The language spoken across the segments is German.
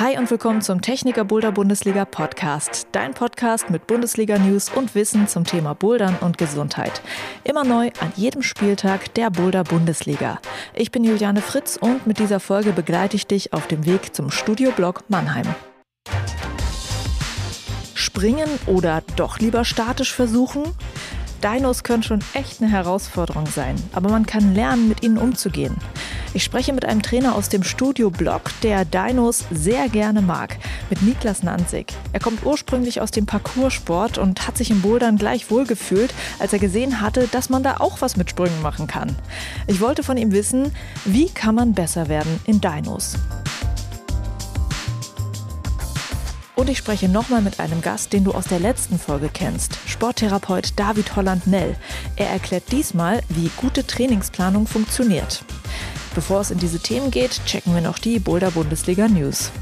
Hi und willkommen zum Techniker Boulder Bundesliga Podcast. Dein Podcast mit Bundesliga News und Wissen zum Thema Bouldern und Gesundheit. Immer neu an jedem Spieltag der Boulder Bundesliga. Ich bin Juliane Fritz und mit dieser Folge begleite ich dich auf dem Weg zum Studioblock Mannheim. Springen oder doch lieber statisch versuchen? Dinos können schon echt eine Herausforderung sein, aber man kann lernen, mit ihnen umzugehen. Ich spreche mit einem Trainer aus dem Studio-Blog, der Dinos sehr gerne mag, mit Niklas Nanzig. Er kommt ursprünglich aus dem Parcoursport und hat sich im Bouldern gleich wohlgefühlt, als er gesehen hatte, dass man da auch was mit Sprüngen machen kann. Ich wollte von ihm wissen, wie kann man besser werden in Dinos? Und ich spreche nochmal mit einem Gast, den du aus der letzten Folge kennst, Sporttherapeut David Holland-Nell. Er erklärt diesmal, wie gute Trainingsplanung funktioniert. Bevor es in diese Themen geht, checken wir noch die Boulder Bundesliga News.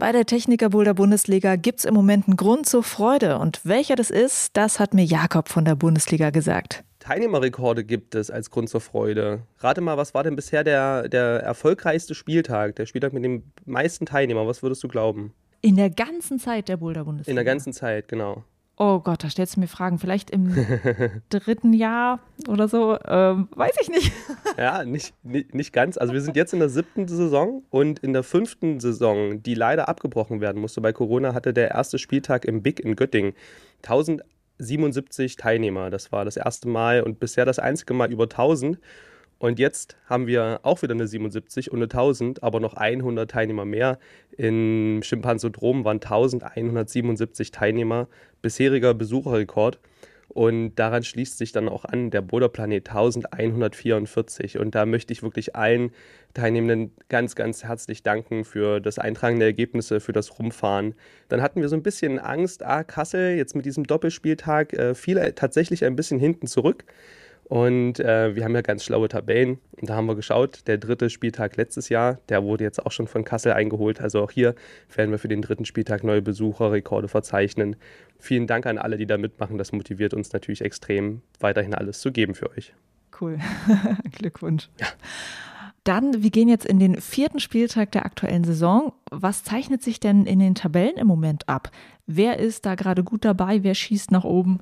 Bei der Techniker Boulder Bundesliga gibt es im Moment einen Grund zur Freude. Und welcher das ist, das hat mir Jakob von der Bundesliga gesagt. Teilnehmerrekorde gibt es als Grund zur Freude. Rate mal, was war denn bisher der, der erfolgreichste Spieltag, der Spieltag mit den meisten Teilnehmern? Was würdest du glauben? In der ganzen Zeit der Boulder Bundesliga. In der ganzen Zeit, genau. Oh Gott, da stellst du mir Fragen. Vielleicht im dritten Jahr oder so. Ähm, weiß ich nicht. ja, nicht, nicht, nicht ganz. Also wir sind jetzt in der siebten Saison und in der fünften Saison, die leider abgebrochen werden musste. Bei Corona hatte der erste Spieltag im Big in Göttingen 1077 Teilnehmer. Das war das erste Mal und bisher das einzige Mal über 1000. Und jetzt haben wir auch wieder eine 77 und eine 1000, aber noch 100 Teilnehmer mehr. Im Schimpansodrom waren 1177 Teilnehmer, bisheriger Besucherrekord. Und daran schließt sich dann auch an der Boulderplanet 1144. Und da möchte ich wirklich allen Teilnehmenden ganz, ganz herzlich danken für das Eintragen der Ergebnisse, für das Rumfahren. Dann hatten wir so ein bisschen Angst, ah, Kassel jetzt mit diesem Doppelspieltag äh, fiel tatsächlich ein bisschen hinten zurück. Und äh, wir haben ja ganz schlaue Tabellen. Und da haben wir geschaut, der dritte Spieltag letztes Jahr, der wurde jetzt auch schon von Kassel eingeholt. Also auch hier werden wir für den dritten Spieltag neue Besucherrekorde verzeichnen. Vielen Dank an alle, die da mitmachen. Das motiviert uns natürlich extrem, weiterhin alles zu geben für euch. Cool. Glückwunsch. Ja. Dann, wir gehen jetzt in den vierten Spieltag der aktuellen Saison. Was zeichnet sich denn in den Tabellen im Moment ab? Wer ist da gerade gut dabei? Wer schießt nach oben?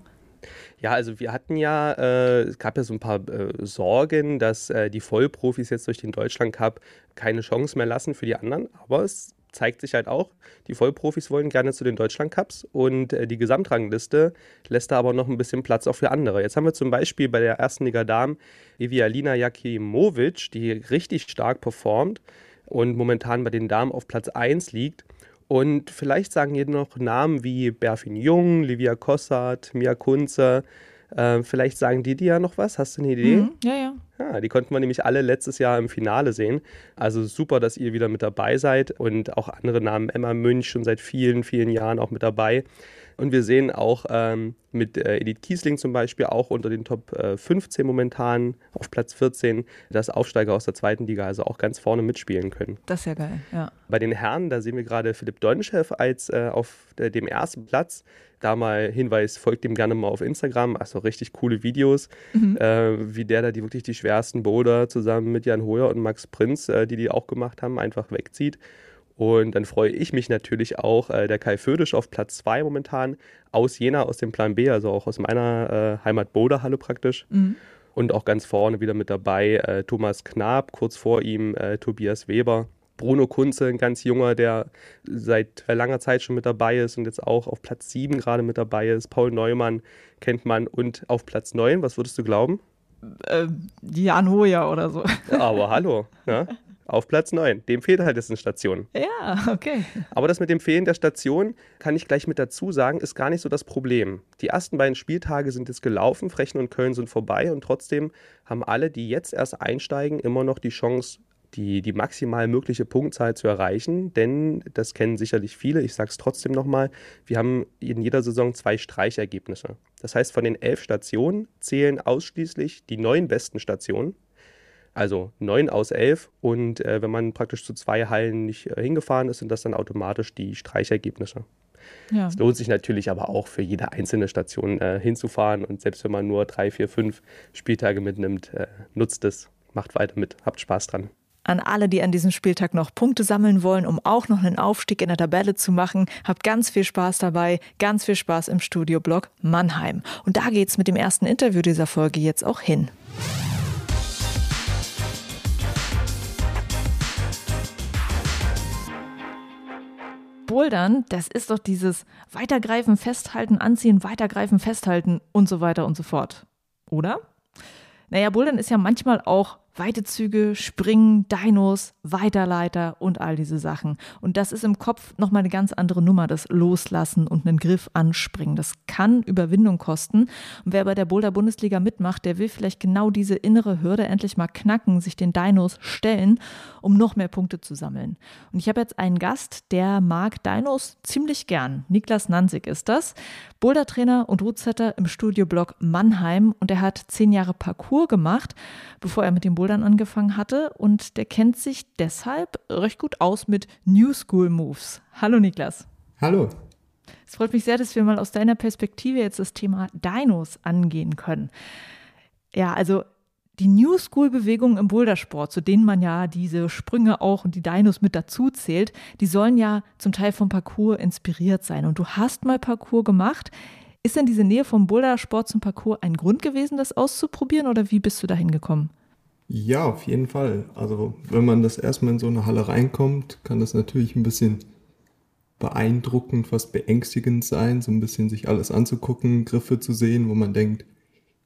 Ja, also wir hatten ja, äh, es gab ja so ein paar äh, Sorgen, dass äh, die Vollprofis jetzt durch den Deutschland Cup keine Chance mehr lassen für die anderen. Aber es zeigt sich halt auch, die Vollprofis wollen gerne zu den Deutschland Cups und äh, die Gesamtrangliste lässt da aber noch ein bisschen Platz auch für andere. Jetzt haben wir zum Beispiel bei der ersten Liga Damen Evialina Jakimovic, die richtig stark performt und momentan bei den Damen auf Platz 1 liegt. Und vielleicht sagen hier noch Namen wie Berfin Jung, Livia Kossart, Mia Kunze. Äh, vielleicht sagen die dir ja noch was. Hast du eine Idee? Mhm, ja, ja. Ja, die konnten wir nämlich alle letztes Jahr im Finale sehen. Also super, dass ihr wieder mit dabei seid und auch andere Namen. Emma Münch schon seit vielen, vielen Jahren auch mit dabei. Und wir sehen auch ähm, mit äh, Edith Kiesling zum Beispiel auch unter den Top äh, 15 momentan auf Platz 14, dass Aufsteiger aus der zweiten Liga also auch ganz vorne mitspielen können. Das ist ja geil, ja. Bei den Herren, da sehen wir gerade Philipp Donchev als äh, auf der, dem ersten Platz. Da mal Hinweis, folgt dem gerne mal auf Instagram. Also richtig coole Videos, mhm. äh, wie der da die wirklich die schwersten Boulder zusammen mit Jan Hoyer und Max Prinz, äh, die die auch gemacht haben, einfach wegzieht. Und dann freue ich mich natürlich auch, äh, der Kai Födisch auf Platz 2 momentan aus Jena, aus dem Plan B, also auch aus meiner äh, Heimat Boderhalle praktisch. Mhm. Und auch ganz vorne wieder mit dabei äh, Thomas Knab, kurz vor ihm äh, Tobias Weber. Bruno Kunze, ein ganz junger, der seit langer Zeit schon mit dabei ist und jetzt auch auf Platz 7 gerade mit dabei ist. Paul Neumann kennt man und auf Platz 9, was würdest du glauben? Äh, Jan Hoja oder so. Aber hallo. Ja? Auf Platz 9. Dem fehlt halt jetzt eine Station. Ja, okay. Aber das mit dem Fehlen der Station, kann ich gleich mit dazu sagen, ist gar nicht so das Problem. Die ersten beiden Spieltage sind jetzt gelaufen, Frechen und Köln sind vorbei und trotzdem haben alle, die jetzt erst einsteigen, immer noch die Chance, die, die maximal mögliche Punktzahl zu erreichen, denn das kennen sicherlich viele, ich sage es trotzdem nochmal, wir haben in jeder Saison zwei Streichergebnisse. Das heißt, von den elf Stationen zählen ausschließlich die neun besten Stationen also 9 aus 11 und äh, wenn man praktisch zu zwei Hallen nicht äh, hingefahren ist, sind das dann automatisch die Streichergebnisse. Ja. Es lohnt sich natürlich aber auch für jede einzelne Station äh, hinzufahren und selbst wenn man nur drei, vier, fünf Spieltage mitnimmt, äh, nutzt es, macht weiter mit, habt Spaß dran. An alle, die an diesem Spieltag noch Punkte sammeln wollen, um auch noch einen Aufstieg in der Tabelle zu machen, habt ganz viel Spaß dabei, ganz viel Spaß im Studioblock Mannheim. Und da geht's mit dem ersten Interview dieser Folge jetzt auch hin. Bouldern, das ist doch dieses Weitergreifen, Festhalten, Anziehen, Weitergreifen, Festhalten und so weiter und so fort. Oder? Naja, Bouldern ist ja manchmal auch weite Züge, Springen, Dinos, Weiterleiter und all diese Sachen. Und das ist im Kopf nochmal eine ganz andere Nummer, das Loslassen und einen Griff anspringen. Das kann Überwindung kosten. Und wer bei der Boulder Bundesliga mitmacht, der will vielleicht genau diese innere Hürde endlich mal knacken, sich den Dinos stellen, um noch mehr Punkte zu sammeln. Und ich habe jetzt einen Gast, der mag Dinos ziemlich gern. Niklas Nanzig ist das. Boulder-Trainer und Rootsetter im Studioblock Mannheim. Und er hat zehn Jahre Parcours gemacht, bevor er mit dem Boulder Bouldern angefangen hatte und der kennt sich deshalb recht gut aus mit New School Moves. Hallo Niklas. Hallo. Es freut mich sehr, dass wir mal aus deiner Perspektive jetzt das Thema Dinos angehen können. Ja, also die New School Bewegungen im Bouldersport, zu denen man ja diese Sprünge auch und die Dinos mit dazu zählt, die sollen ja zum Teil vom Parcours inspiriert sein. Und du hast mal Parcours gemacht. Ist denn diese Nähe vom Bouldersport zum Parcours ein Grund gewesen, das auszuprobieren oder wie bist du dahin gekommen? Ja, auf jeden Fall. Also wenn man das erstmal in so eine Halle reinkommt, kann das natürlich ein bisschen beeindruckend, fast beängstigend sein, so ein bisschen sich alles anzugucken, Griffe zu sehen, wo man denkt,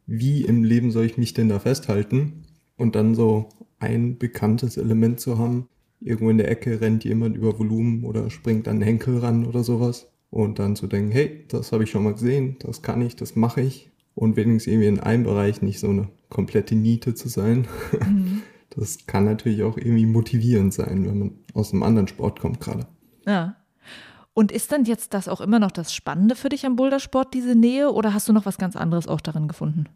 wie im Leben soll ich mich denn da festhalten? Und dann so ein bekanntes Element zu haben, irgendwo in der Ecke rennt jemand über Volumen oder springt an den Henkel ran oder sowas. Und dann zu denken, hey, das habe ich schon mal gesehen, das kann ich, das mache ich. Und wenigstens irgendwie in einem Bereich nicht so eine komplette Niete zu sein. Mhm. Das kann natürlich auch irgendwie motivierend sein, wenn man aus einem anderen Sport kommt gerade. Ja. Und ist dann jetzt das auch immer noch das Spannende für dich am Bouldersport, diese Nähe, oder hast du noch was ganz anderes auch darin gefunden?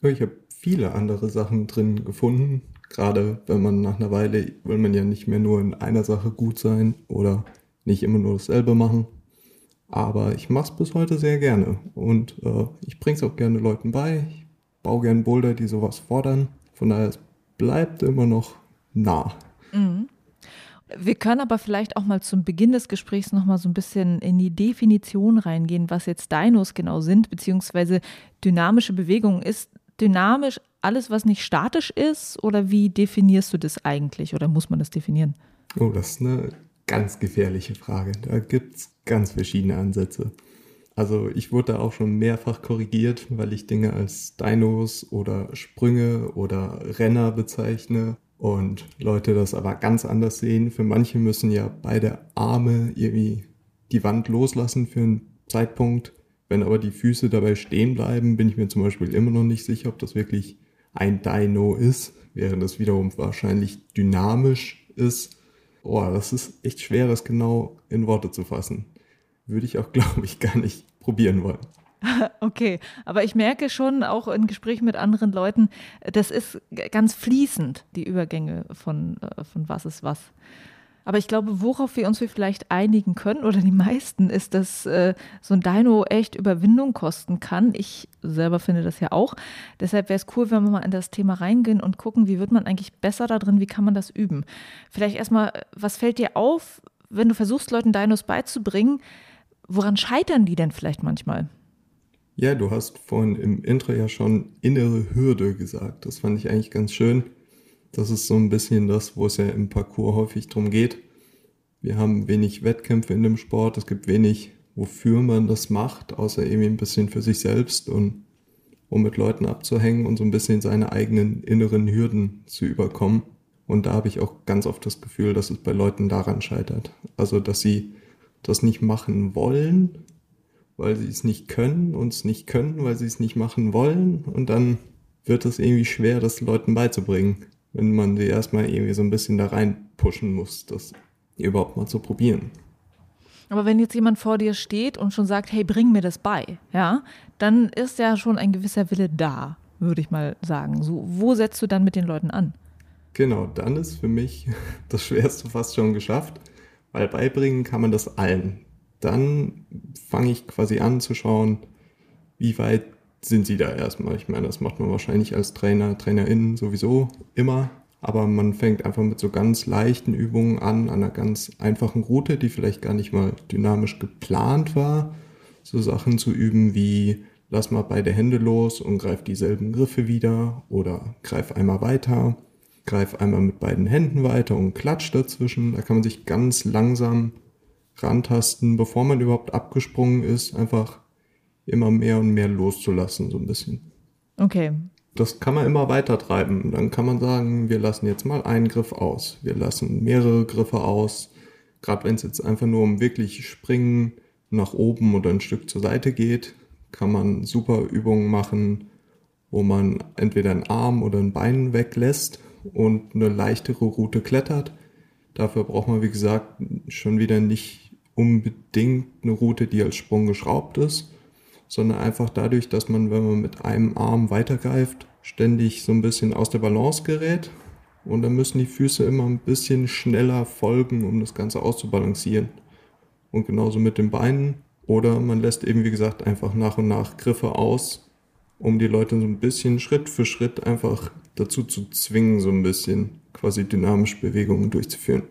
Ich habe viele andere Sachen drin gefunden. Gerade wenn man nach einer Weile will man ja nicht mehr nur in einer Sache gut sein oder nicht immer nur dasselbe machen. Aber ich mache es bis heute sehr gerne und äh, ich bringe es auch gerne Leuten bei. Ich baue gern Boulder, die sowas fordern. Von daher, es bleibt immer noch nah. Mhm. Wir können aber vielleicht auch mal zum Beginn des Gesprächs noch mal so ein bisschen in die Definition reingehen, was jetzt Dinos genau sind, beziehungsweise dynamische Bewegung. Ist dynamisch alles, was nicht statisch ist, oder wie definierst du das eigentlich oder muss man das definieren? Oh, das ist eine ganz gefährliche Frage. Da gibt es ganz verschiedene Ansätze. Also ich wurde da auch schon mehrfach korrigiert, weil ich Dinge als Dinos oder Sprünge oder Renner bezeichne und Leute das aber ganz anders sehen. Für manche müssen ja beide Arme irgendwie die Wand loslassen für einen Zeitpunkt. Wenn aber die Füße dabei stehen bleiben, bin ich mir zum Beispiel immer noch nicht sicher, ob das wirklich ein Dino ist, während das wiederum wahrscheinlich dynamisch ist. Oh, das ist echt schwer, das genau in Worte zu fassen würde ich auch, glaube ich, gar nicht probieren wollen. Okay, aber ich merke schon auch in Gesprächen mit anderen Leuten, das ist ganz fließend, die Übergänge von, äh, von was ist was. Aber ich glaube, worauf wir uns vielleicht einigen können, oder die meisten, ist, dass äh, so ein Dino echt Überwindung kosten kann. Ich selber finde das ja auch. Deshalb wäre es cool, wenn wir mal in das Thema reingehen und gucken, wie wird man eigentlich besser da drin, wie kann man das üben. Vielleicht erstmal, was fällt dir auf, wenn du versuchst, Leuten Dinos beizubringen? Woran scheitern die denn vielleicht manchmal? Ja, du hast vorhin im Intro ja schon innere Hürde gesagt. Das fand ich eigentlich ganz schön. Das ist so ein bisschen das, wo es ja im Parcours häufig drum geht. Wir haben wenig Wettkämpfe in dem Sport. Es gibt wenig, wofür man das macht, außer irgendwie ein bisschen für sich selbst und um mit Leuten abzuhängen und so ein bisschen seine eigenen inneren Hürden zu überkommen. Und da habe ich auch ganz oft das Gefühl, dass es bei Leuten daran scheitert. Also, dass sie das nicht machen wollen, weil sie es nicht können und es nicht können, weil sie es nicht machen wollen. Und dann wird es irgendwie schwer, das Leuten beizubringen, wenn man sie erstmal irgendwie so ein bisschen da rein pushen muss, das überhaupt mal zu probieren. Aber wenn jetzt jemand vor dir steht und schon sagt, hey, bring mir das bei, ja, dann ist ja schon ein gewisser Wille da, würde ich mal sagen. So, wo setzt du dann mit den Leuten an? Genau, dann ist für mich das Schwerste fast schon geschafft weil beibringen kann man das allen. dann fange ich quasi an zu schauen, wie weit sind sie da erstmal. Ich meine, das macht man wahrscheinlich als Trainer, Trainerin sowieso immer. Aber man fängt einfach mit so ganz leichten Übungen an, an einer ganz einfachen Route, die vielleicht gar nicht mal dynamisch geplant war. So Sachen zu üben wie lass mal beide Hände los und greif dieselben Griffe wieder oder greif einmal weiter, greif einmal mit beiden Händen weiter und klatsch dazwischen. Da kann man sich ganz langsam rantasten, bevor man überhaupt abgesprungen ist, einfach immer mehr und mehr loszulassen, so ein bisschen. Okay. Das kann man immer weiter treiben. Dann kann man sagen, wir lassen jetzt mal einen Griff aus. Wir lassen mehrere Griffe aus. Gerade wenn es jetzt einfach nur um wirklich Springen nach oben oder ein Stück zur Seite geht, kann man super Übungen machen, wo man entweder einen Arm oder ein Bein weglässt und eine leichtere Route klettert. Dafür braucht man, wie gesagt, schon wieder nicht unbedingt eine Route, die als Sprung geschraubt ist, sondern einfach dadurch, dass man, wenn man mit einem Arm weitergreift, ständig so ein bisschen aus der Balance gerät. Und dann müssen die Füße immer ein bisschen schneller folgen, um das Ganze auszubalancieren. Und genauso mit den Beinen. Oder man lässt eben, wie gesagt, einfach nach und nach Griffe aus, um die Leute so ein bisschen Schritt für Schritt einfach dazu zu zwingen, so ein bisschen quasi dynamische Bewegungen durchzuführen.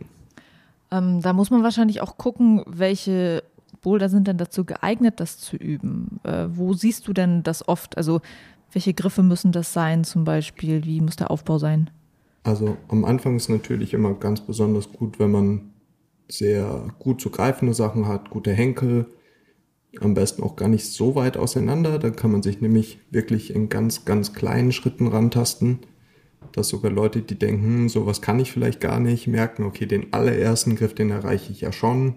Ähm, da muss man wahrscheinlich auch gucken, welche Boulder sind denn dazu geeignet, das zu üben. Äh, wo siehst du denn das oft? Also welche Griffe müssen das sein zum Beispiel? Wie muss der Aufbau sein? Also am Anfang ist natürlich immer ganz besonders gut, wenn man sehr gut zu greifende Sachen hat, gute Henkel, am besten auch gar nicht so weit auseinander. Da kann man sich nämlich wirklich in ganz, ganz kleinen Schritten rantasten. Dass sogar Leute, die denken, hm, sowas kann ich vielleicht gar nicht, merken, okay, den allerersten Griff, den erreiche ich ja schon.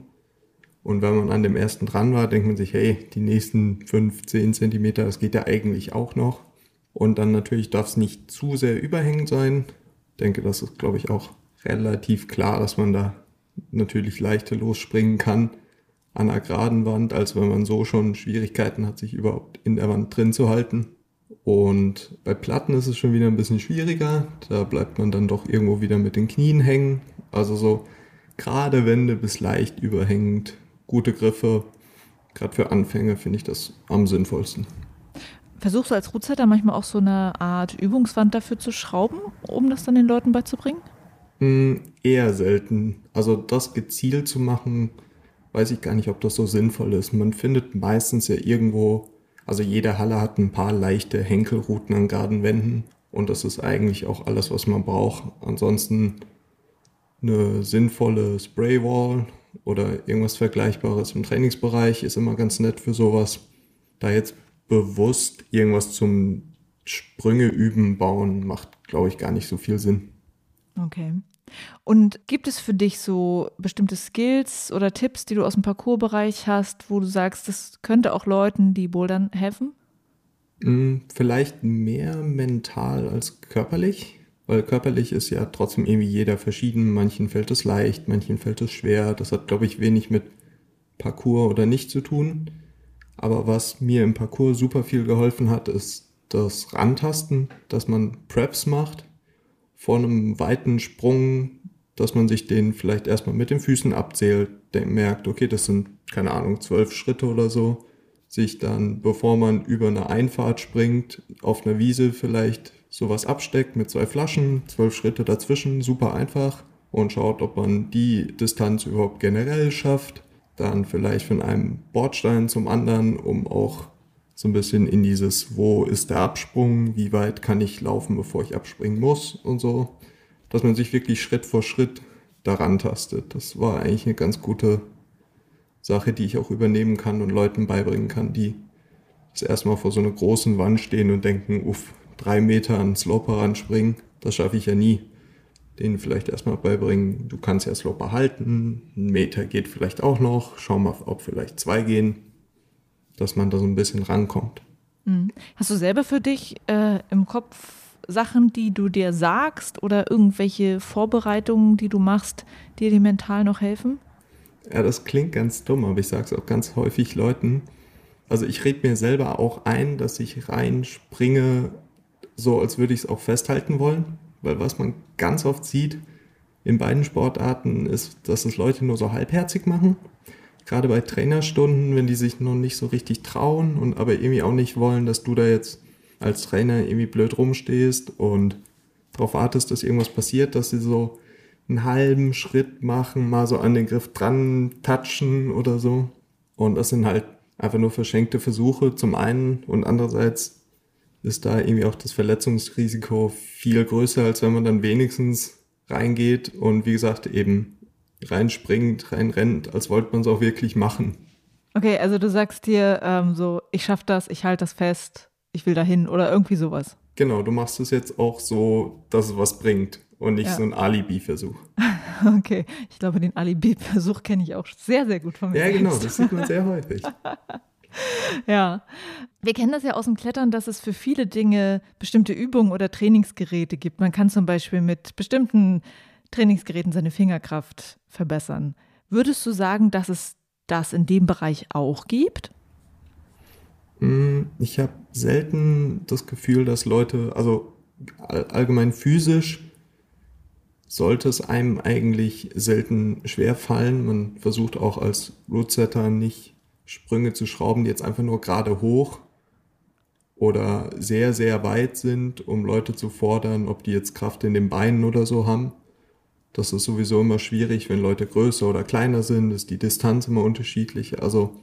Und wenn man an dem ersten dran war, denkt man sich, hey, die nächsten 5, 10 Zentimeter, das geht ja eigentlich auch noch. Und dann natürlich darf es nicht zu sehr überhängend sein. Ich denke, das ist, glaube ich, auch relativ klar, dass man da natürlich leichter losspringen kann an einer geraden Wand, als wenn man so schon Schwierigkeiten hat, sich überhaupt in der Wand drin zu halten. Und bei Platten ist es schon wieder ein bisschen schwieriger. Da bleibt man dann doch irgendwo wieder mit den Knien hängen. Also so gerade Wände bis leicht überhängend, gute Griffe. Gerade für Anfänger finde ich das am sinnvollsten. Versuchst du als Rootsetter manchmal auch so eine Art Übungswand dafür zu schrauben, um das dann den Leuten beizubringen? Mm, eher selten. Also das gezielt zu machen, weiß ich gar nicht, ob das so sinnvoll ist. Man findet meistens ja irgendwo, also jede Halle hat ein paar leichte Henkelrouten an Gartenwänden und das ist eigentlich auch alles, was man braucht. Ansonsten eine sinnvolle Spraywall oder irgendwas Vergleichbares im Trainingsbereich ist immer ganz nett für sowas. Da jetzt bewusst irgendwas zum Sprünge üben, bauen, macht, glaube ich, gar nicht so viel Sinn. Okay. Und gibt es für dich so bestimmte Skills oder Tipps, die du aus dem Parcoursbereich hast, wo du sagst, das könnte auch Leuten, die bouldern, helfen? Hm, vielleicht mehr mental als körperlich, weil körperlich ist ja trotzdem irgendwie jeder verschieden. Manchen fällt es leicht, manchen fällt es schwer. Das hat, glaube ich, wenig mit Parcours oder nicht zu tun. Aber was mir im Parcours super viel geholfen hat, ist das Rantasten, dass man Preps macht vor einem weiten Sprung, dass man sich den vielleicht erstmal mit den Füßen abzählt, merkt, okay, das sind, keine Ahnung, zwölf Schritte oder so, sich dann, bevor man über eine Einfahrt springt, auf einer Wiese vielleicht sowas absteckt mit zwei Flaschen, zwölf Schritte dazwischen, super einfach und schaut, ob man die Distanz überhaupt generell schafft. Dann vielleicht von einem Bordstein zum anderen, um auch so ein bisschen in dieses, wo ist der Absprung, wie weit kann ich laufen, bevor ich abspringen muss und so, dass man sich wirklich Schritt vor Schritt daran tastet. Das war eigentlich eine ganz gute Sache, die ich auch übernehmen kann und Leuten beibringen kann, die das erstmal vor so einer großen Wand stehen und denken, uff, drei Meter an Sloper ranspringen, das schaffe ich ja nie. Denen vielleicht erstmal beibringen, du kannst ja Sloper halten, ein Meter geht vielleicht auch noch, schau mal, ob vielleicht zwei gehen dass man da so ein bisschen rankommt. Mhm. Hast du selber für dich äh, im Kopf Sachen, die du dir sagst oder irgendwelche Vorbereitungen, die du machst, die dir mental noch helfen? Ja, das klingt ganz dumm, aber ich sage es auch ganz häufig Leuten. Also ich rede mir selber auch ein, dass ich reinspringe, so als würde ich es auch festhalten wollen. Weil was man ganz oft sieht in beiden Sportarten ist, dass es Leute nur so halbherzig machen gerade bei Trainerstunden, wenn die sich noch nicht so richtig trauen und aber irgendwie auch nicht wollen, dass du da jetzt als Trainer irgendwie blöd rumstehst und darauf wartest, dass irgendwas passiert, dass sie so einen halben Schritt machen, mal so an den Griff dran touchen oder so. Und das sind halt einfach nur verschenkte Versuche zum einen und andererseits ist da irgendwie auch das Verletzungsrisiko viel größer, als wenn man dann wenigstens reingeht und wie gesagt eben reinspringt, reinrennt, als wollte man es auch wirklich machen. Okay, also du sagst dir ähm, so, ich schaff das, ich halte das fest, ich will dahin oder irgendwie sowas. Genau, du machst es jetzt auch so, dass es was bringt und nicht ja. so ein Alibi-Versuch. Okay, ich glaube, den Alibi-Versuch kenne ich auch sehr, sehr gut von mir. Ja, genau, das sieht man sehr häufig. ja, wir kennen das ja aus dem Klettern, dass es für viele Dinge bestimmte Übungen oder Trainingsgeräte gibt. Man kann zum Beispiel mit bestimmten Trainingsgeräten seine Fingerkraft verbessern. Würdest du sagen, dass es das in dem Bereich auch gibt? Mm, ich habe selten das Gefühl, dass Leute, also allgemein physisch, sollte es einem eigentlich selten schwer fallen. Man versucht auch als Rootsetter nicht Sprünge zu schrauben, die jetzt einfach nur gerade hoch oder sehr, sehr weit sind, um Leute zu fordern, ob die jetzt Kraft in den Beinen oder so haben. Das ist sowieso immer schwierig, wenn Leute größer oder kleiner sind, ist die Distanz immer unterschiedlich. Also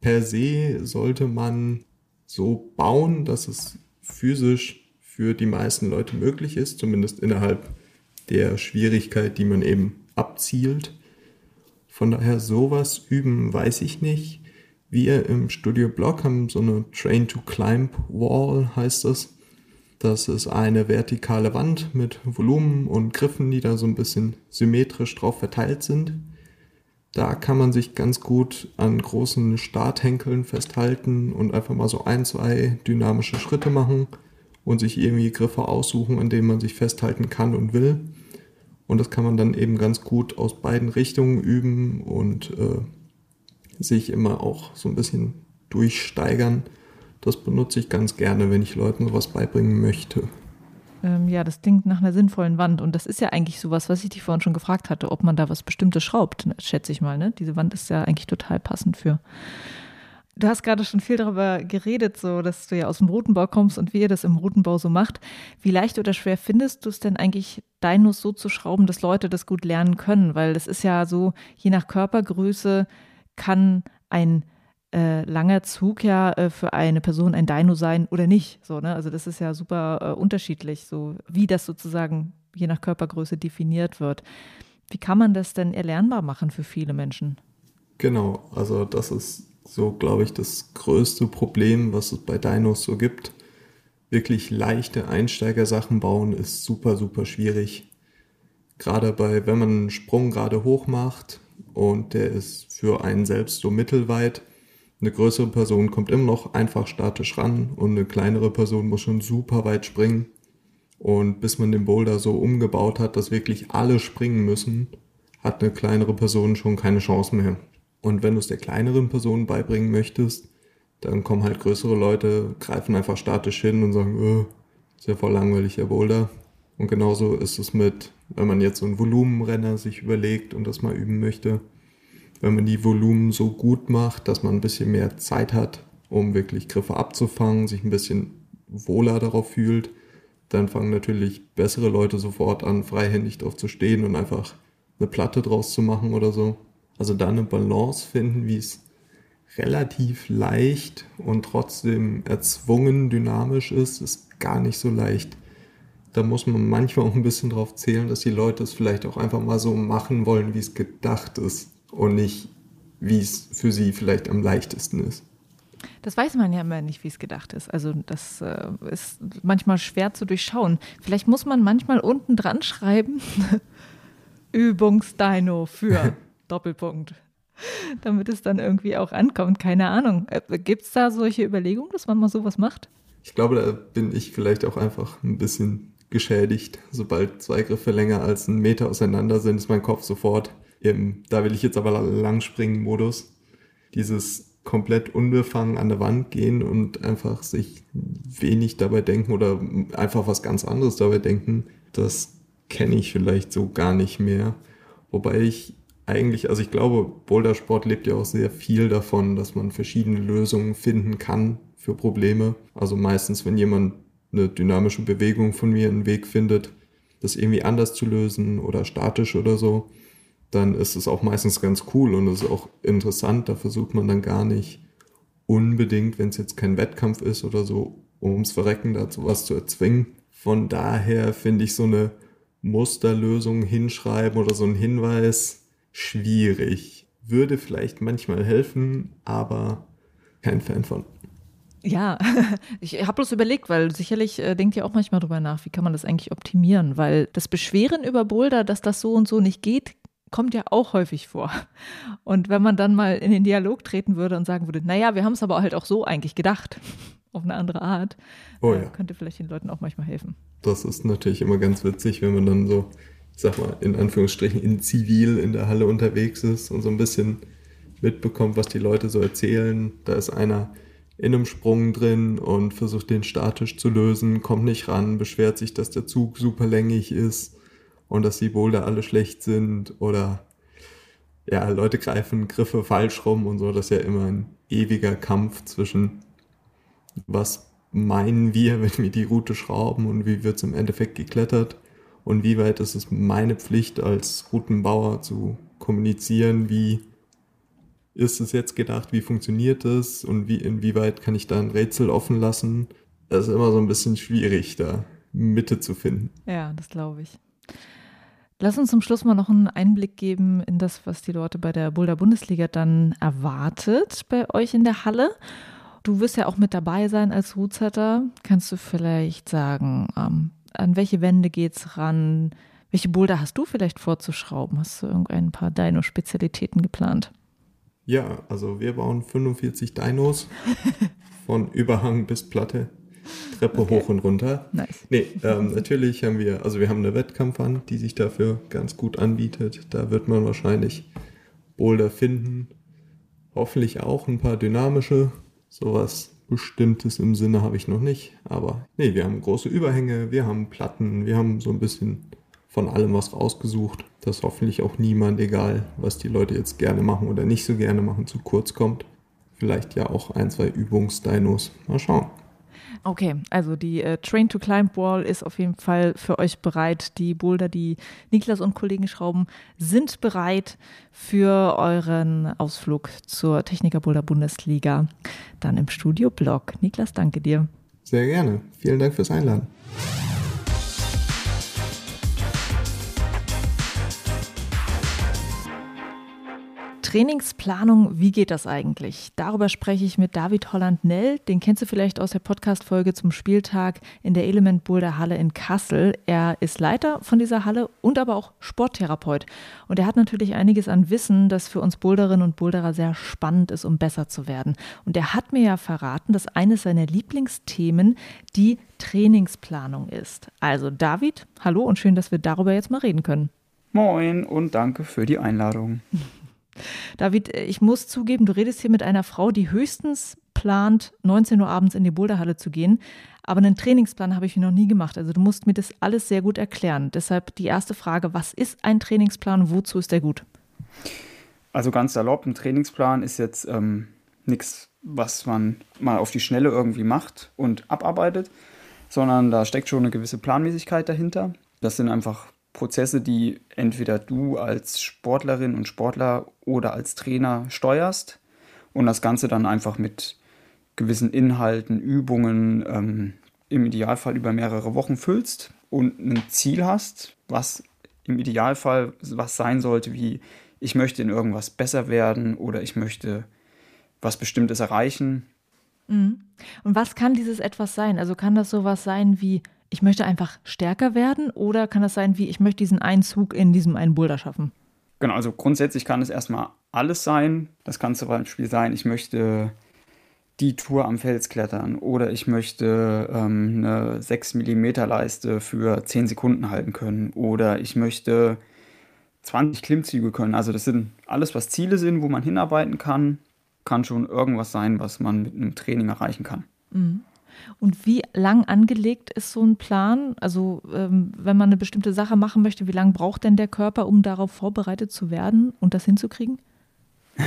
per se sollte man so bauen, dass es physisch für die meisten Leute möglich ist, zumindest innerhalb der Schwierigkeit, die man eben abzielt. Von daher sowas üben, weiß ich nicht. Wir im Studio Block haben so eine Train to Climb Wall, heißt das. Das ist eine vertikale Wand mit Volumen und Griffen, die da so ein bisschen symmetrisch drauf verteilt sind. Da kann man sich ganz gut an großen Starthenkeln festhalten und einfach mal so ein, zwei dynamische Schritte machen und sich irgendwie Griffe aussuchen, an denen man sich festhalten kann und will. Und das kann man dann eben ganz gut aus beiden Richtungen üben und äh, sich immer auch so ein bisschen durchsteigern das benutze ich ganz gerne, wenn ich Leuten sowas beibringen möchte. Ähm, ja, das klingt nach einer sinnvollen Wand. Und das ist ja eigentlich sowas, was ich dich vorhin schon gefragt hatte, ob man da was Bestimmtes schraubt, ne, schätze ich mal. Ne? Diese Wand ist ja eigentlich total passend für. Du hast gerade schon viel darüber geredet, so dass du ja aus dem Routenbau kommst und wie ihr das im Routenbau so macht. Wie leicht oder schwer findest du es denn eigentlich, Dinos so zu schrauben, dass Leute das gut lernen können? Weil das ist ja so, je nach Körpergröße kann ein äh, langer Zug ja äh, für eine Person ein Dino sein oder nicht. So, ne? Also das ist ja super äh, unterschiedlich, so wie das sozusagen je nach Körpergröße definiert wird. Wie kann man das denn erlernbar machen für viele Menschen? Genau, also das ist so, glaube ich, das größte Problem, was es bei Dinos so gibt. Wirklich leichte Einsteigersachen bauen ist super, super schwierig. Gerade bei, wenn man einen Sprung gerade hoch macht und der ist für einen selbst so mittelweit, eine größere Person kommt immer noch einfach statisch ran und eine kleinere Person muss schon super weit springen. Und bis man den Boulder so umgebaut hat, dass wirklich alle springen müssen, hat eine kleinere Person schon keine Chance mehr. Und wenn du es der kleineren Person beibringen möchtest, dann kommen halt größere Leute, greifen einfach statisch hin und sagen, oh, ist ja voll langweilig, der Boulder. Und genauso ist es mit, wenn man jetzt so einen Volumenrenner sich überlegt und das mal üben möchte wenn man die Volumen so gut macht, dass man ein bisschen mehr Zeit hat, um wirklich Griffe abzufangen, sich ein bisschen wohler darauf fühlt, dann fangen natürlich bessere Leute sofort an, freihändig drauf zu stehen und einfach eine Platte draus zu machen oder so. Also da eine Balance finden, wie es relativ leicht und trotzdem erzwungen dynamisch ist, ist gar nicht so leicht. Da muss man manchmal auch ein bisschen drauf zählen, dass die Leute es vielleicht auch einfach mal so machen wollen, wie es gedacht ist und nicht, wie es für sie vielleicht am leichtesten ist. Das weiß man ja immer nicht, wie es gedacht ist. Also das äh, ist manchmal schwer zu durchschauen. Vielleicht muss man manchmal unten dran schreiben, Übungsdino für Doppelpunkt. Damit es dann irgendwie auch ankommt. Keine Ahnung. Äh, Gibt es da solche Überlegungen, dass man mal sowas macht? Ich glaube, da bin ich vielleicht auch einfach ein bisschen geschädigt. Sobald zwei Griffe länger als einen Meter auseinander sind, ist mein Kopf sofort im, da will ich jetzt aber Langspringen-Modus, dieses komplett unbefangen an der Wand gehen und einfach sich wenig dabei denken oder einfach was ganz anderes dabei denken, das kenne ich vielleicht so gar nicht mehr. Wobei ich eigentlich, also ich glaube, Bouldersport lebt ja auch sehr viel davon, dass man verschiedene Lösungen finden kann für Probleme. Also meistens, wenn jemand eine dynamische Bewegung von mir einen Weg findet, das irgendwie anders zu lösen oder statisch oder so, dann ist es auch meistens ganz cool und es ist auch interessant. Da versucht man dann gar nicht unbedingt, wenn es jetzt kein Wettkampf ist oder so, ums Verrecken dazu was zu erzwingen. Von daher finde ich so eine Musterlösung hinschreiben oder so ein Hinweis schwierig. Würde vielleicht manchmal helfen, aber kein Fan von. Ja, ich habe bloß überlegt, weil sicherlich äh, denkt ihr auch manchmal drüber nach, wie kann man das eigentlich optimieren, weil das Beschweren über Boulder, dass das so und so nicht geht, kommt ja auch häufig vor. Und wenn man dann mal in den Dialog treten würde und sagen würde, naja, wir haben es aber halt auch so eigentlich gedacht, auf eine andere Art, oh, äh, ja. könnte vielleicht den Leuten auch manchmal helfen. Das ist natürlich immer ganz witzig, wenn man dann so, ich sag mal, in Anführungsstrichen in Zivil in der Halle unterwegs ist und so ein bisschen mitbekommt, was die Leute so erzählen. Da ist einer in einem Sprung drin und versucht den statisch zu lösen, kommt nicht ran, beschwert sich, dass der Zug super längig ist und dass die Boulder alle schlecht sind oder ja, Leute greifen Griffe falsch rum und so. Das ist ja immer ein ewiger Kampf zwischen was meinen wir, wenn wir die Route schrauben und wie wird es im Endeffekt geklettert und wie weit ist es meine Pflicht als Routenbauer zu kommunizieren, wie ist es jetzt gedacht, wie funktioniert es und wie, inwieweit kann ich da ein Rätsel offen lassen. Das ist immer so ein bisschen schwierig, da Mitte zu finden. Ja, das glaube ich. Lass uns zum Schluss mal noch einen Einblick geben in das, was die Leute bei der Boulder Bundesliga dann erwartet bei euch in der Halle. Du wirst ja auch mit dabei sein als Rootsetter. Kannst du vielleicht sagen, ähm, an welche Wände geht's ran? Welche Boulder hast du vielleicht vorzuschrauben? Hast du irgendein paar Dino-Spezialitäten geplant? Ja, also wir bauen 45 Dinos von Überhang bis Platte. Treppe okay. hoch und runter. Nice. Nee, ähm, natürlich haben wir, also wir haben eine Wettkampfwand, die sich dafür ganz gut anbietet. Da wird man wahrscheinlich Boulder finden. Hoffentlich auch ein paar dynamische. Sowas Bestimmtes im Sinne habe ich noch nicht. Aber nee, wir haben große Überhänge, wir haben Platten, wir haben so ein bisschen von allem was rausgesucht, dass hoffentlich auch niemand, egal was die Leute jetzt gerne machen oder nicht so gerne machen, zu kurz kommt. Vielleicht ja auch ein, zwei Übungsdinos. Mal schauen. Okay, also die äh, Train to Climb Wall ist auf jeden Fall für euch bereit. Die Boulder, die Niklas und Kollegen schrauben, sind bereit für euren Ausflug zur Techniker Boulder Bundesliga. Dann im Studio Blog. Niklas, danke dir. Sehr gerne. Vielen Dank fürs Einladen. Trainingsplanung, wie geht das eigentlich? Darüber spreche ich mit David Holland-Nell. Den kennst du vielleicht aus der Podcast-Folge zum Spieltag in der Element Boulder Halle in Kassel. Er ist Leiter von dieser Halle und aber auch Sporttherapeut. Und er hat natürlich einiges an Wissen, das für uns Boulderinnen und Boulderer sehr spannend ist, um besser zu werden. Und er hat mir ja verraten, dass eines seiner Lieblingsthemen die Trainingsplanung ist. Also David, hallo und schön, dass wir darüber jetzt mal reden können. Moin und danke für die Einladung. David, ich muss zugeben, du redest hier mit einer Frau, die höchstens plant, 19 Uhr abends in die Boulderhalle zu gehen. Aber einen Trainingsplan habe ich noch nie gemacht. Also du musst mir das alles sehr gut erklären. Deshalb die erste Frage, was ist ein Trainingsplan, wozu ist der gut? Also ganz salopp, ein Trainingsplan ist jetzt ähm, nichts, was man mal auf die Schnelle irgendwie macht und abarbeitet, sondern da steckt schon eine gewisse Planmäßigkeit dahinter. Das sind einfach Prozesse, die entweder du als Sportlerin und Sportler oder als Trainer steuerst und das Ganze dann einfach mit gewissen Inhalten, Übungen ähm, im Idealfall über mehrere Wochen füllst und ein Ziel hast, was im Idealfall was sein sollte, wie ich möchte in irgendwas besser werden oder ich möchte was Bestimmtes erreichen. Mhm. Und was kann dieses etwas sein? Also kann das sowas sein wie ich möchte einfach stärker werden oder kann das sein, wie ich möchte diesen Einzug in diesem einen Boulder schaffen? Genau, also grundsätzlich kann es erstmal alles sein. Das kann zum Beispiel sein, ich möchte die Tour am Fels klettern oder ich möchte ähm, eine 6 mm Leiste für 10 Sekunden halten können oder ich möchte 20 Klimmzüge können. Also das sind alles, was Ziele sind, wo man hinarbeiten kann, kann schon irgendwas sein, was man mit einem Training erreichen kann. Mhm. Und wie lang angelegt ist so ein Plan? Also ähm, wenn man eine bestimmte Sache machen möchte, wie lange braucht denn der Körper, um darauf vorbereitet zu werden und das hinzukriegen?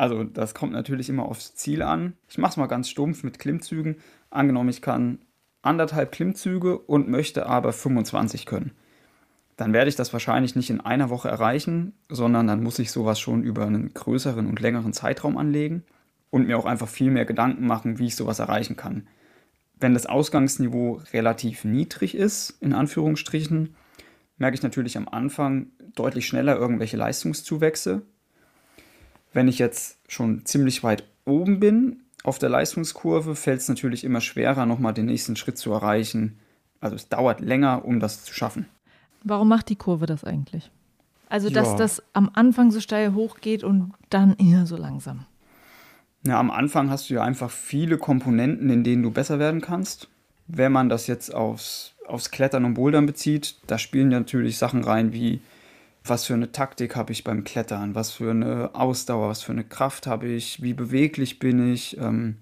Also das kommt natürlich immer aufs Ziel an. Ich mache es mal ganz stumpf mit Klimmzügen. Angenommen, ich kann anderthalb Klimmzüge und möchte aber 25 können. Dann werde ich das wahrscheinlich nicht in einer Woche erreichen, sondern dann muss ich sowas schon über einen größeren und längeren Zeitraum anlegen und mir auch einfach viel mehr Gedanken machen, wie ich sowas erreichen kann. Wenn das Ausgangsniveau relativ niedrig ist, in Anführungsstrichen, merke ich natürlich am Anfang deutlich schneller irgendwelche Leistungszuwächse, wenn ich jetzt schon ziemlich weit oben bin auf der Leistungskurve, fällt es natürlich immer schwerer, nochmal den nächsten Schritt zu erreichen. Also es dauert länger, um das zu schaffen. Warum macht die Kurve das eigentlich? Also, dass ja. das am Anfang so steil hochgeht und dann eher so langsam. Ja, am Anfang hast du ja einfach viele Komponenten, in denen du besser werden kannst. Wenn man das jetzt aufs, aufs Klettern und Bouldern bezieht, da spielen ja natürlich Sachen rein wie was für eine Taktik habe ich beim Klettern, was für eine Ausdauer, was für eine Kraft habe ich, wie beweglich bin ich, ähm,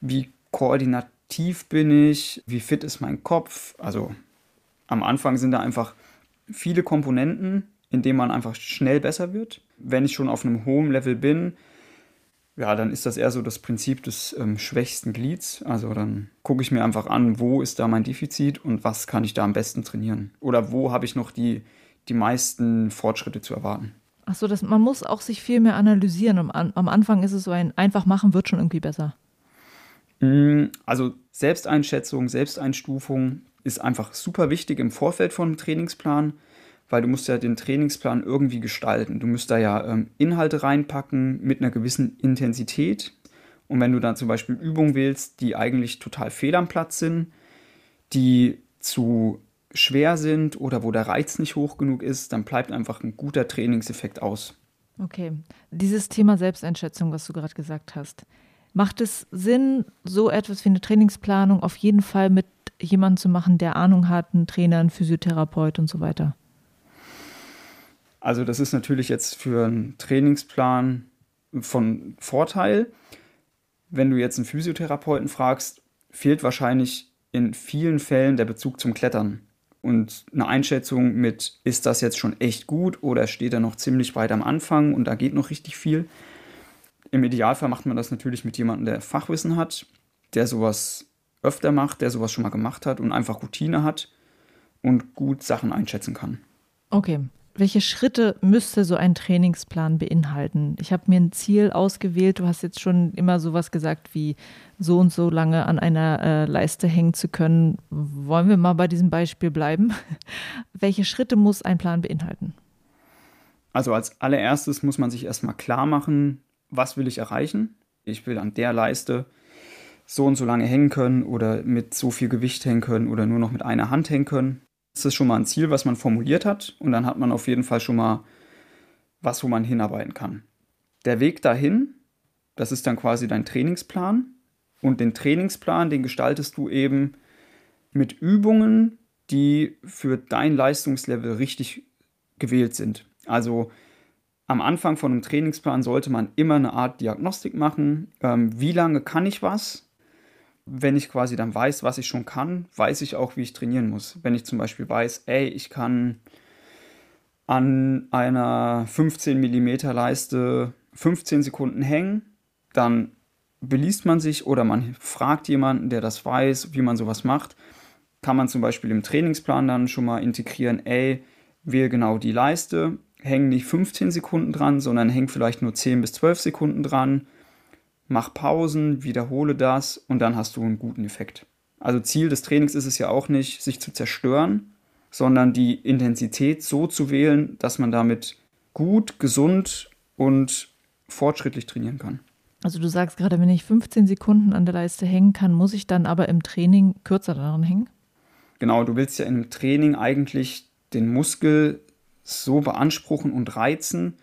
wie koordinativ bin ich, wie fit ist mein Kopf. Also am Anfang sind da einfach viele Komponenten, in denen man einfach schnell besser wird. Wenn ich schon auf einem hohen Level bin, ja, dann ist das eher so das Prinzip des ähm, schwächsten Glieds. Also dann gucke ich mir einfach an, wo ist da mein Defizit und was kann ich da am besten trainieren. Oder wo habe ich noch die, die meisten Fortschritte zu erwarten. Achso, man muss auch sich viel mehr analysieren. Am, am Anfang ist es so ein einfach machen wird schon irgendwie besser. Mm, also Selbsteinschätzung, Selbsteinstufung ist einfach super wichtig im Vorfeld von einem Trainingsplan, weil du musst ja den Trainingsplan irgendwie gestalten. Du musst da ja ähm, Inhalte reinpacken mit einer gewissen Intensität. Und wenn du dann zum Beispiel Übungen wählst, die eigentlich total fehl am Platz sind, die zu schwer sind oder wo der Reiz nicht hoch genug ist, dann bleibt einfach ein guter Trainingseffekt aus. Okay, dieses Thema Selbsteinschätzung, was du gerade gesagt hast, macht es Sinn, so etwas wie eine Trainingsplanung auf jeden Fall mit jemandem zu machen, der Ahnung hat, ein Trainer, ein Physiotherapeut und so weiter? Also das ist natürlich jetzt für einen Trainingsplan von Vorteil. Wenn du jetzt einen Physiotherapeuten fragst, fehlt wahrscheinlich in vielen Fällen der Bezug zum Klettern und eine Einschätzung mit, ist das jetzt schon echt gut oder steht er noch ziemlich weit am Anfang und da geht noch richtig viel. Im Idealfall macht man das natürlich mit jemandem, der Fachwissen hat, der sowas öfter macht, der sowas schon mal gemacht hat und einfach Routine hat und gut Sachen einschätzen kann. Okay, welche Schritte müsste so ein Trainingsplan beinhalten? Ich habe mir ein Ziel ausgewählt. Du hast jetzt schon immer sowas gesagt wie so und so lange an einer äh, Leiste hängen zu können. Wollen wir mal bei diesem Beispiel bleiben? welche Schritte muss ein Plan beinhalten? Also als allererstes muss man sich erstmal klar machen, was will ich erreichen? Ich will an der Leiste so und so lange hängen können oder mit so viel Gewicht hängen können oder nur noch mit einer Hand hängen können. Das ist schon mal ein Ziel, was man formuliert hat und dann hat man auf jeden Fall schon mal was, wo man hinarbeiten kann. Der Weg dahin, das ist dann quasi dein Trainingsplan und den Trainingsplan, den gestaltest du eben mit Übungen, die für dein Leistungslevel richtig gewählt sind. Also am Anfang von einem Trainingsplan sollte man immer eine Art Diagnostik machen. Ähm, wie lange kann ich was? Wenn ich quasi dann weiß, was ich schon kann, weiß ich auch, wie ich trainieren muss. Wenn ich zum Beispiel weiß, ey, ich kann an einer 15 mm Leiste 15 Sekunden hängen, dann beliest man sich oder man fragt jemanden, der das weiß, wie man sowas macht. Kann man zum Beispiel im Trainingsplan dann schon mal integrieren, ey, wähle genau die Leiste, häng nicht 15 Sekunden dran, sondern häng vielleicht nur 10 bis 12 Sekunden dran mach Pausen, wiederhole das und dann hast du einen guten Effekt. Also Ziel des Trainings ist es ja auch nicht, sich zu zerstören, sondern die Intensität so zu wählen, dass man damit gut, gesund und fortschrittlich trainieren kann. Also du sagst gerade, wenn ich 15 Sekunden an der Leiste hängen kann, muss ich dann aber im Training kürzer daran hängen? Genau, du willst ja im Training eigentlich den Muskel so beanspruchen und reizen,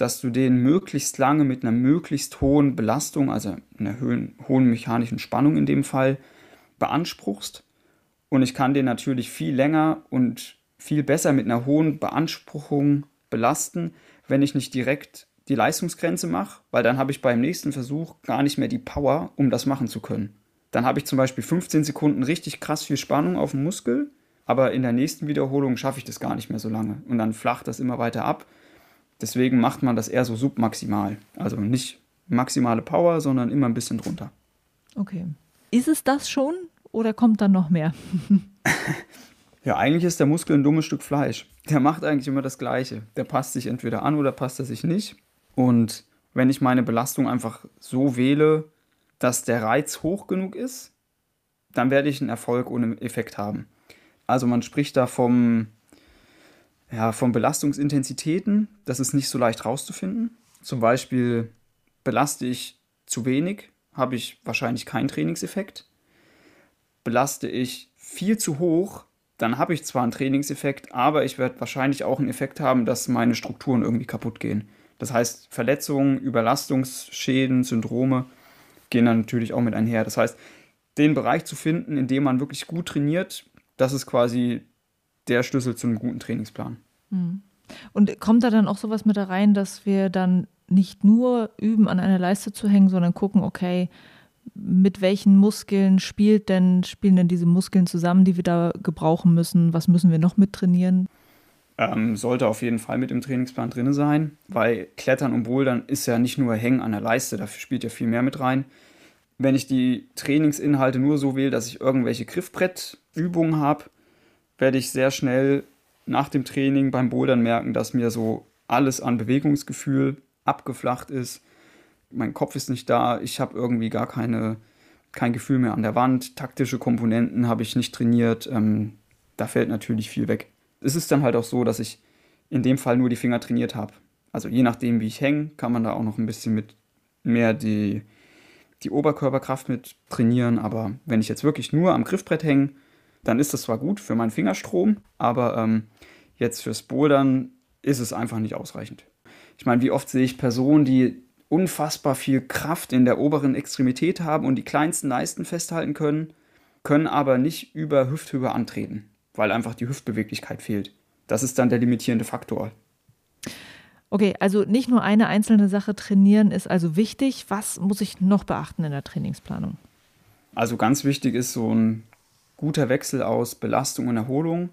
dass du den möglichst lange mit einer möglichst hohen Belastung, also einer hohen, hohen mechanischen Spannung in dem Fall, beanspruchst. Und ich kann den natürlich viel länger und viel besser mit einer hohen Beanspruchung belasten, wenn ich nicht direkt die Leistungsgrenze mache, weil dann habe ich beim nächsten Versuch gar nicht mehr die Power, um das machen zu können. dann habe ich zum Beispiel 15 Sekunden richtig krass viel Spannung auf dem Muskel, aber in der nächsten Wiederholung schaffe ich das gar nicht mehr so lange. Und dann flacht das immer weiter ab. Deswegen macht man das eher so submaximal. Also nicht maximale Power, sondern immer ein bisschen drunter. Okay. Ist es das schon oder kommt dann noch mehr? ja, eigentlich ist der Muskel ein dummes Stück Fleisch. Der macht eigentlich immer das Gleiche. Der passt sich entweder an oder passt er sich nicht. Und wenn ich meine Belastung einfach so wähle, dass der Reiz hoch genug ist, dann werde ich einen Erfolg ohne Effekt haben. Also man spricht da vom, ja, von Belastungsintensitäten. Das ist nicht so leicht rauszufinden. Zum Beispiel belaste ich zu wenig, habe ich wahrscheinlich keinen Trainingseffekt. Belaste ich viel zu hoch, dann habe ich zwar einen Trainingseffekt, aber ich werde wahrscheinlich auch einen Effekt haben, dass meine Strukturen irgendwie kaputt gehen. Das heißt, Verletzungen, Überlastungsschäden, Syndrome gehen dann natürlich auch mit einher. Das heißt, den Bereich zu finden, in dem man wirklich gut trainiert, das ist quasi der Schlüssel zu einem guten Trainingsplan. Hm. Und kommt da dann auch sowas mit da rein, dass wir dann nicht nur üben, an einer Leiste zu hängen, sondern gucken, okay, mit welchen Muskeln spielt denn, spielen denn diese Muskeln zusammen, die wir da gebrauchen müssen? Was müssen wir noch mit trainieren? Ähm, sollte auf jeden Fall mit im Trainingsplan drin sein, weil Klettern und Bouldern ist ja nicht nur Hängen an der Leiste, dafür spielt ja viel mehr mit rein. Wenn ich die Trainingsinhalte nur so wähle, dass ich irgendwelche Griffbrettübungen habe, werde ich sehr schnell nach dem Training beim Bouldern merken, dass mir so alles an Bewegungsgefühl abgeflacht ist. Mein Kopf ist nicht da, ich habe irgendwie gar keine, kein Gefühl mehr an der Wand. Taktische Komponenten habe ich nicht trainiert. Ähm, da fällt natürlich viel weg es ist dann halt auch so, dass ich in dem Fall nur die Finger trainiert habe. Also je nachdem, wie ich hänge, kann man da auch noch ein bisschen mit mehr die, die Oberkörperkraft mit trainieren. Aber wenn ich jetzt wirklich nur am Griffbrett hänge, dann ist das zwar gut für meinen Fingerstrom, aber ähm, jetzt fürs Bouldern ist es einfach nicht ausreichend. Ich meine, wie oft sehe ich Personen, die unfassbar viel Kraft in der oberen Extremität haben und die kleinsten Leisten festhalten können, können aber nicht über Hüfthöhe antreten weil einfach die Hüftbeweglichkeit fehlt. Das ist dann der limitierende Faktor. Okay, also nicht nur eine einzelne Sache trainieren ist also wichtig. Was muss ich noch beachten in der Trainingsplanung? Also ganz wichtig ist so ein guter Wechsel aus Belastung und Erholung.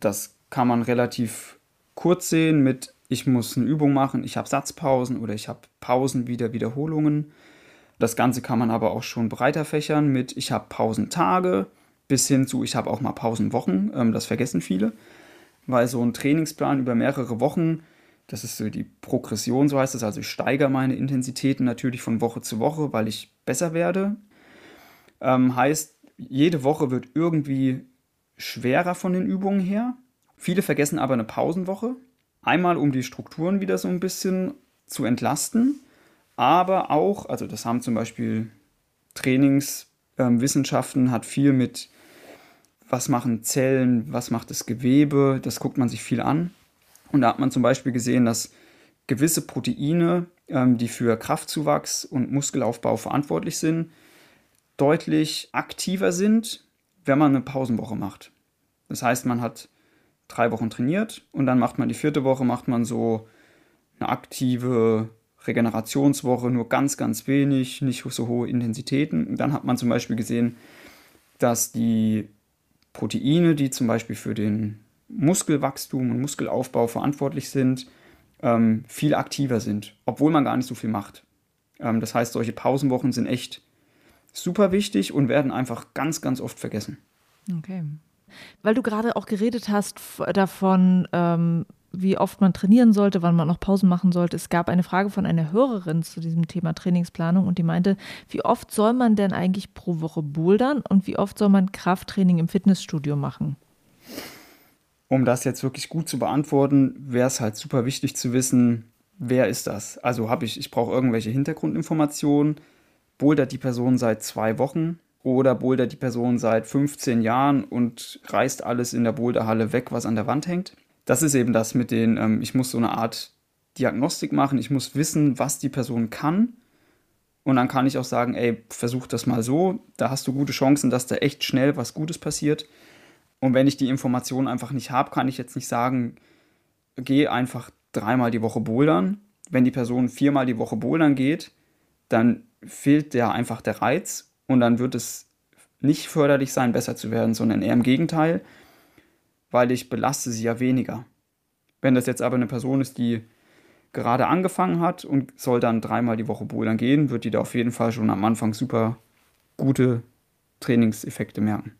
Das kann man relativ kurz sehen mit, ich muss eine Übung machen, ich habe Satzpausen oder ich habe Pausen wieder Wiederholungen. Das Ganze kann man aber auch schon breiter fächern mit, ich habe Pausentage, bis hin zu, ich habe auch mal Pausenwochen, ähm, das vergessen viele, weil so ein Trainingsplan über mehrere Wochen, das ist so die Progression, so heißt es, also ich steigere meine Intensitäten natürlich von Woche zu Woche, weil ich besser werde. Ähm, heißt, jede Woche wird irgendwie schwerer von den Übungen her. Viele vergessen aber eine Pausenwoche. Einmal, um die Strukturen wieder so ein bisschen zu entlasten, aber auch, also das haben zum Beispiel Trainingswissenschaften, ähm, hat viel mit was machen Zellen, was macht das Gewebe, das guckt man sich viel an. Und da hat man zum Beispiel gesehen, dass gewisse Proteine, ähm, die für Kraftzuwachs und Muskelaufbau verantwortlich sind, deutlich aktiver sind, wenn man eine Pausenwoche macht. Das heißt, man hat drei Wochen trainiert und dann macht man die vierte Woche, macht man so eine aktive Regenerationswoche, nur ganz, ganz wenig, nicht so hohe Intensitäten. Und dann hat man zum Beispiel gesehen, dass die Proteine, die zum Beispiel für den Muskelwachstum und Muskelaufbau verantwortlich sind, ähm, viel aktiver sind, obwohl man gar nicht so viel macht. Ähm, das heißt, solche Pausenwochen sind echt super wichtig und werden einfach ganz, ganz oft vergessen. Okay. Weil du gerade auch geredet hast davon, ähm, wie oft man trainieren sollte, wann man noch Pausen machen sollte. Es gab eine Frage von einer Hörerin zu diesem Thema Trainingsplanung und die meinte, wie oft soll man denn eigentlich pro Woche bouldern und wie oft soll man Krafttraining im Fitnessstudio machen? Um das jetzt wirklich gut zu beantworten, wäre es halt super wichtig zu wissen, wer ist das? Also habe ich, ich brauche irgendwelche Hintergrundinformationen. Bouldert die Person seit zwei Wochen oder bouldert die Person seit 15 Jahren und reißt alles in der Boulderhalle weg, was an der Wand hängt? das ist eben das mit den, ähm, ich muss so eine Art Diagnostik machen, ich muss wissen, was die Person kann. Und dann kann ich auch sagen, ey, versuch das mal so, da hast du gute Chancen, dass da echt schnell was Gutes passiert. Und wenn ich die Informationen einfach nicht habe, kann ich jetzt nicht sagen, geh einfach dreimal die Woche bouldern. Wenn die Person viermal die Woche bouldern geht, dann fehlt der einfach der Reiz und dann wird es nicht förderlich sein, besser zu werden, sondern eher im Gegenteil, weil ich belaste sie ja weniger. Wenn das jetzt aber eine Person ist, die gerade angefangen hat und soll dann dreimal die Woche bouldern gehen, wird die da auf jeden Fall schon am Anfang super gute Trainingseffekte merken.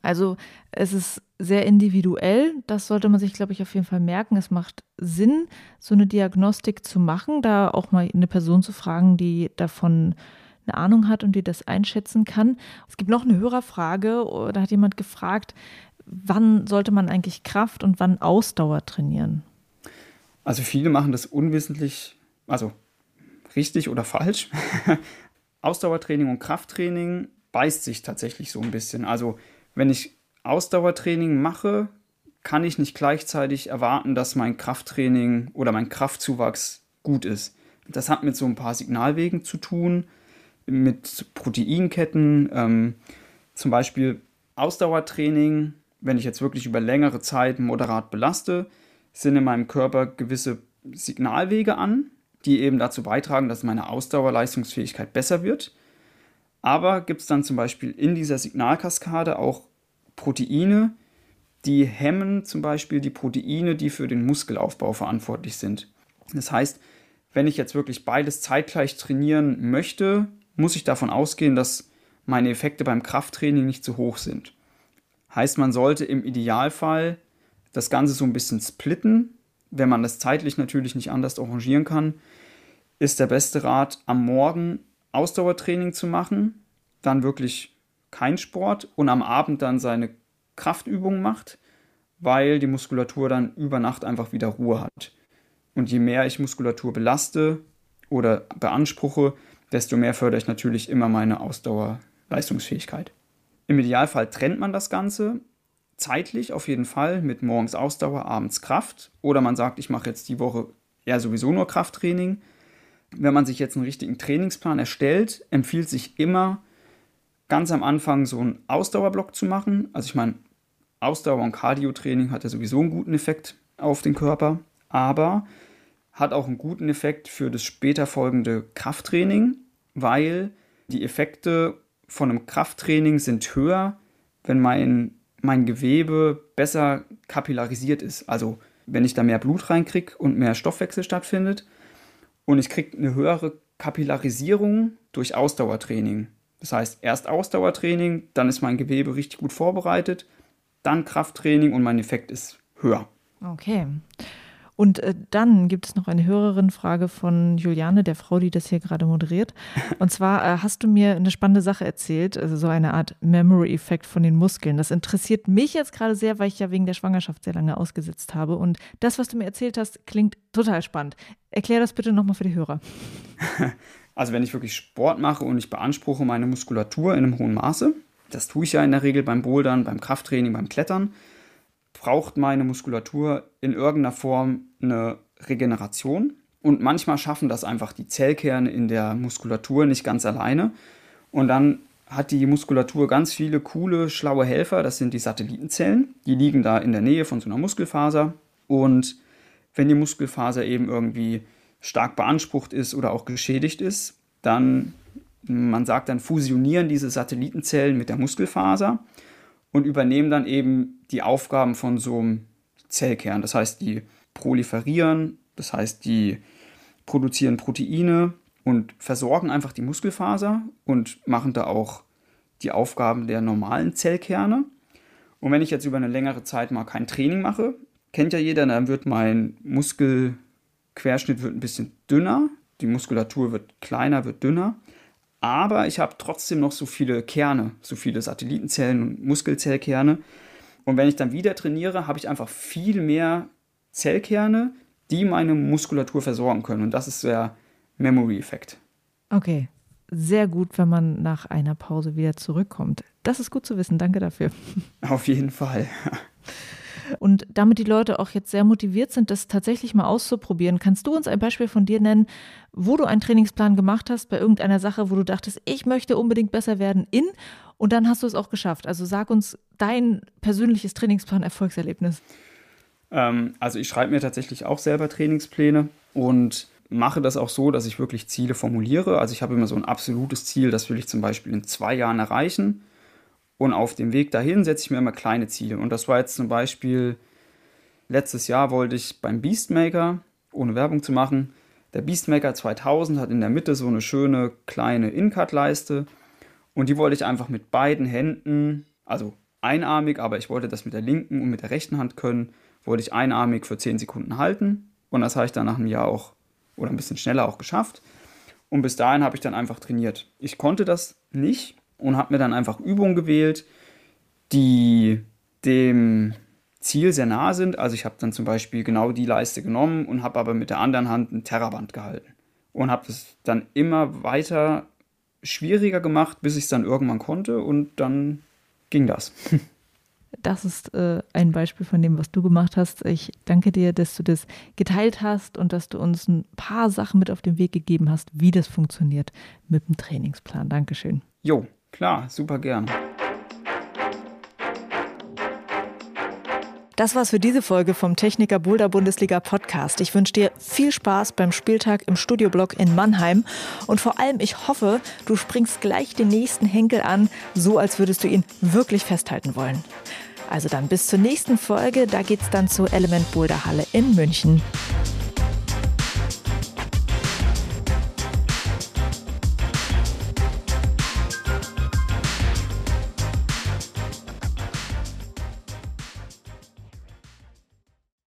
Also es ist sehr individuell. Das sollte man sich, glaube ich, auf jeden Fall merken. Es macht Sinn, so eine Diagnostik zu machen, da auch mal eine Person zu fragen, die davon eine Ahnung hat und die das einschätzen kann. Es gibt noch eine Hörerfrage, da hat jemand gefragt, wann sollte man eigentlich Kraft und wann Ausdauer trainieren? Also viele machen das unwissentlich, also richtig oder falsch. Ausdauertraining und Krafttraining beißt sich tatsächlich so ein bisschen. Also wenn ich Ausdauertraining mache, kann ich nicht gleichzeitig erwarten, dass mein Krafttraining oder mein Kraftzuwachs gut ist. Das hat mit so ein paar Signalwegen zu tun, mit Proteinketten, ähm, zum Beispiel Ausdauertraining, wenn ich jetzt wirklich über längere Zeit moderat belaste, sind in meinem Körper gewisse Signalwege an, die eben dazu beitragen, dass meine Ausdauerleistungsfähigkeit besser wird. Aber gibt es dann zum Beispiel in dieser Signalkaskade auch Proteine, die hemmen zum Beispiel die Proteine, die für den Muskelaufbau verantwortlich sind. Das heißt, wenn ich jetzt wirklich beides zeitgleich trainieren möchte, muss ich davon ausgehen, dass meine Effekte beim Krafttraining nicht zu hoch sind. Heißt, man sollte im Idealfall das Ganze so ein bisschen splitten. Wenn man das zeitlich natürlich nicht anders arrangieren kann, ist der beste Rat, am Morgen Ausdauertraining zu machen, dann wirklich kein Sport und am Abend dann seine Kraftübungen macht, weil die Muskulatur dann über Nacht einfach wieder Ruhe hat. Und je mehr ich Muskulatur belaste oder beanspruche, desto mehr fördere ich natürlich immer meine Ausdauerleistungsfähigkeit. Im Idealfall trennt man das Ganze zeitlich auf jeden Fall mit morgens Ausdauer, abends Kraft. Oder man sagt, ich mache jetzt die Woche eher sowieso nur Krafttraining. Wenn man sich jetzt einen richtigen Trainingsplan erstellt, empfiehlt sich immer, ganz am Anfang so einen Ausdauerblock zu machen. Also ich meine, Ausdauer- und Cardio-Training hat ja sowieso einen guten Effekt auf den Körper, aber hat auch einen guten Effekt für das später folgende Krafttraining, weil die Effekte von einem Krafttraining sind höher, wenn mein mein Gewebe besser kapillarisiert ist. Also wenn ich da mehr Blut reinkriege und mehr Stoffwechsel stattfindet und ich kriege eine höhere Kapillarisierung durch Ausdauertraining. Das heißt, erst Ausdauertraining, dann ist mein Gewebe richtig gut vorbereitet, dann Krafttraining und mein Effekt ist höher. Okay. Und äh, dann gibt es noch eine höheren Frage von Juliane, der Frau, die das hier gerade moderiert. Und zwar äh, hast du mir eine spannende Sache erzählt, also so eine Art Memory-Effekt von den Muskeln. Das interessiert mich jetzt gerade sehr, weil ich ja wegen der Schwangerschaft sehr lange ausgesetzt habe. Und das, was du mir erzählt hast, klingt total spannend. Erklär das bitte nochmal für die Hörer. Also wenn ich wirklich Sport mache und ich beanspruche meine Muskulatur in einem hohen Maße, das tue ich ja in der Regel beim Bouldern, beim Krafttraining, beim Klettern, braucht meine Muskulatur in irgendeiner Form eine Regeneration. Und manchmal schaffen das einfach die Zellkerne in der Muskulatur nicht ganz alleine. Und dann hat die Muskulatur ganz viele coole, schlaue Helfer. Das sind die Satellitenzellen. Die liegen da in der Nähe von so einer Muskelfaser. Und wenn die Muskelfaser eben irgendwie stark beansprucht ist oder auch geschädigt ist, dann, man sagt dann, fusionieren diese Satellitenzellen mit der Muskelfaser und übernehmen dann eben die Aufgaben von so einem Zellkern. Das heißt, die proliferieren, das heißt, die produzieren Proteine und versorgen einfach die Muskelfaser und machen da auch die Aufgaben der normalen Zellkerne. Und wenn ich jetzt über eine längere Zeit mal kein Training mache, kennt ja jeder, dann wird mein Muskelquerschnitt wird ein bisschen dünner, die Muskulatur wird kleiner, wird dünner aber ich habe trotzdem noch so viele Kerne, so viele Satellitenzellen und Muskelzellkerne. Und wenn ich dann wieder trainiere, habe ich einfach viel mehr Zellkerne, die meine Muskulatur versorgen können. Und das ist der Memory-Effekt. Okay, sehr gut, wenn man nach einer Pause wieder zurückkommt. Das ist gut zu wissen. Danke dafür. Auf jeden Fall. Und damit die Leute auch jetzt sehr motiviert sind, das tatsächlich mal auszuprobieren, kannst du uns ein Beispiel von dir nennen, wo du einen Trainingsplan gemacht hast bei irgendeiner Sache, wo du dachtest, ich möchte unbedingt besser werden in und dann hast du es auch geschafft. Also sag uns dein persönliches Trainingsplan-Erfolgserlebnis. Ähm, also ich schreibe mir tatsächlich auch selber Trainingspläne und mache das auch so, dass ich wirklich Ziele formuliere. Also ich habe immer so ein absolutes Ziel, das will ich zum Beispiel in zwei Jahren erreichen. Und auf dem Weg dahin setze ich mir immer kleine Ziele. Und das war jetzt zum Beispiel, letztes Jahr wollte ich beim Beastmaker, ohne Werbung zu machen, der Beastmaker 2000 hat in der Mitte so eine schöne kleine In-Cut-Leiste. Und die wollte ich einfach mit beiden Händen, also einarmig, aber ich wollte das mit der linken und mit der rechten Hand können, wollte ich einarmig für 10 Sekunden halten. Und das habe ich dann nach einem Jahr auch, oder ein bisschen schneller auch geschafft. Und bis dahin habe ich dann einfach trainiert. Ich konnte das nicht und habe mir dann einfach Übungen gewählt, die dem Ziel sehr nah sind. Also ich habe dann zum Beispiel genau die Leiste genommen und habe aber mit der anderen Hand ein Terraband gehalten. Und habe es dann immer weiter schwieriger gemacht, bis ich es dann irgendwann konnte und dann ging das. Das ist äh, ein Beispiel von dem, was du gemacht hast. Ich danke dir, dass du das geteilt hast und dass du uns ein paar Sachen mit auf den Weg gegeben hast, wie das funktioniert mit dem Trainingsplan. Dankeschön. Jo, klar, super gern. Das war's für diese Folge vom Techniker Boulder Bundesliga Podcast. Ich wünsche dir viel Spaß beim Spieltag im Studioblock in Mannheim und vor allem ich hoffe, du springst gleich den nächsten Henkel an, so als würdest du ihn wirklich festhalten wollen. Also dann bis zur nächsten Folge, da geht's dann zur Element Boulder Halle in München.